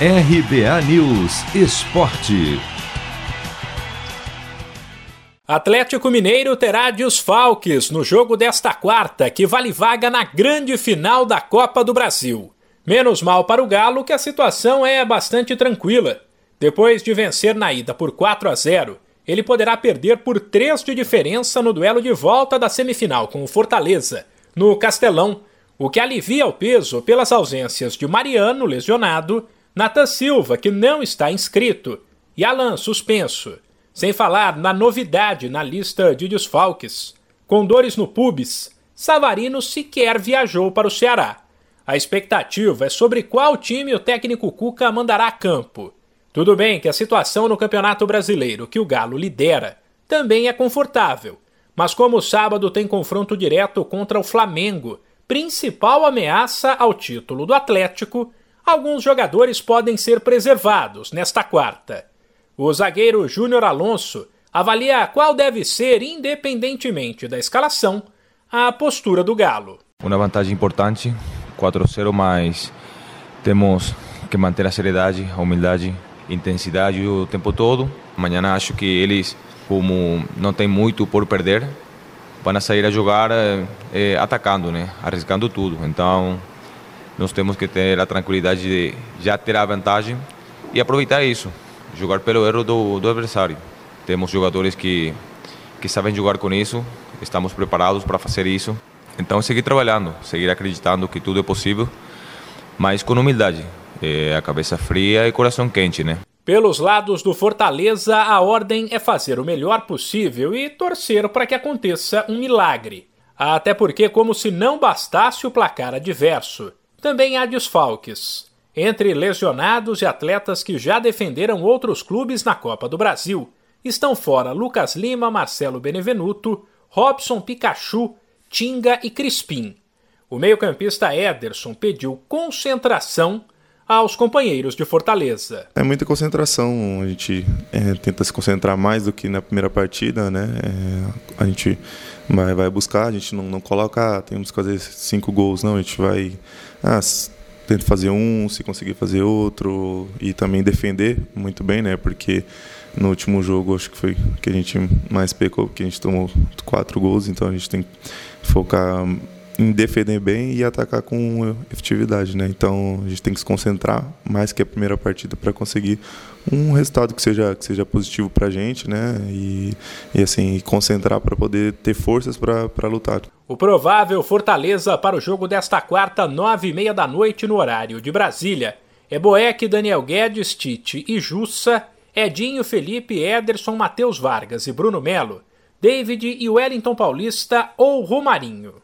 RBA News Esporte. Atlético Mineiro terá desfalques no jogo desta quarta, que vale vaga na grande final da Copa do Brasil. Menos mal para o Galo que a situação é bastante tranquila. Depois de vencer na ida por 4 a 0, ele poderá perder por 3 de diferença no duelo de volta da semifinal com o Fortaleza, no Castelão, o que alivia o peso pelas ausências de Mariano, lesionado, Nathan Silva, que não está inscrito, e Alan, suspenso. Sem falar na novidade na lista de desfalques. Com dores no pubis, Savarino sequer viajou para o Ceará. A expectativa é sobre qual time o técnico Cuca mandará a campo. Tudo bem que a situação no Campeonato Brasileiro, que o Galo lidera, também é confortável. Mas como o sábado tem confronto direto contra o Flamengo, principal ameaça ao título do Atlético, alguns jogadores podem ser preservados nesta quarta. O zagueiro Júnior Alonso avalia qual deve ser, independentemente da escalação, a postura do Galo. Uma vantagem importante, 4-0, mas temos que manter a seriedade, a humildade, intensidade o tempo todo. Amanhã acho que eles, como não tem muito por perder, vão sair a jogar eh, atacando, né? arriscando tudo. Então nós temos que ter a tranquilidade de já ter a vantagem e aproveitar isso, jogar pelo erro do, do adversário. Temos jogadores que, que sabem jogar com isso, estamos preparados para fazer isso. Então, seguir trabalhando, seguir acreditando que tudo é possível, mas com humildade, é, a cabeça fria e coração quente, né? Pelos lados do Fortaleza, a ordem é fazer o melhor possível e torcer para que aconteça um milagre. Até porque, como se não bastasse o placar adverso, também há desfalques. Entre lesionados e atletas que já defenderam outros clubes na Copa do Brasil, estão fora Lucas Lima, Marcelo Benevenuto, Robson Pikachu, Tinga e Crispim. O meio-campista Ederson pediu concentração aos companheiros de Fortaleza. É muita concentração, a gente é, tenta se concentrar mais do que na primeira partida, né? É, a gente vai, vai buscar, a gente não, não coloca, ah, temos que fazer cinco gols, não, a gente vai ah, tenta fazer um, se conseguir fazer outro e também defender muito bem, né? Porque no último jogo acho que foi que a gente mais pecou, porque a gente tomou quatro gols, então a gente tem que focar em defender bem e atacar com efetividade, né? Então a gente tem que se concentrar mais que a primeira partida para conseguir um resultado que seja que seja positivo para a gente, né? E, e assim concentrar para poder ter forças para lutar. O provável Fortaleza para o jogo desta quarta nove e meia da noite no horário de Brasília é Boeck, Daniel Guedes, Tite e Jussa, Edinho, Felipe, Ederson, Matheus Vargas e Bruno Melo, David e Wellington Paulista ou Romarinho.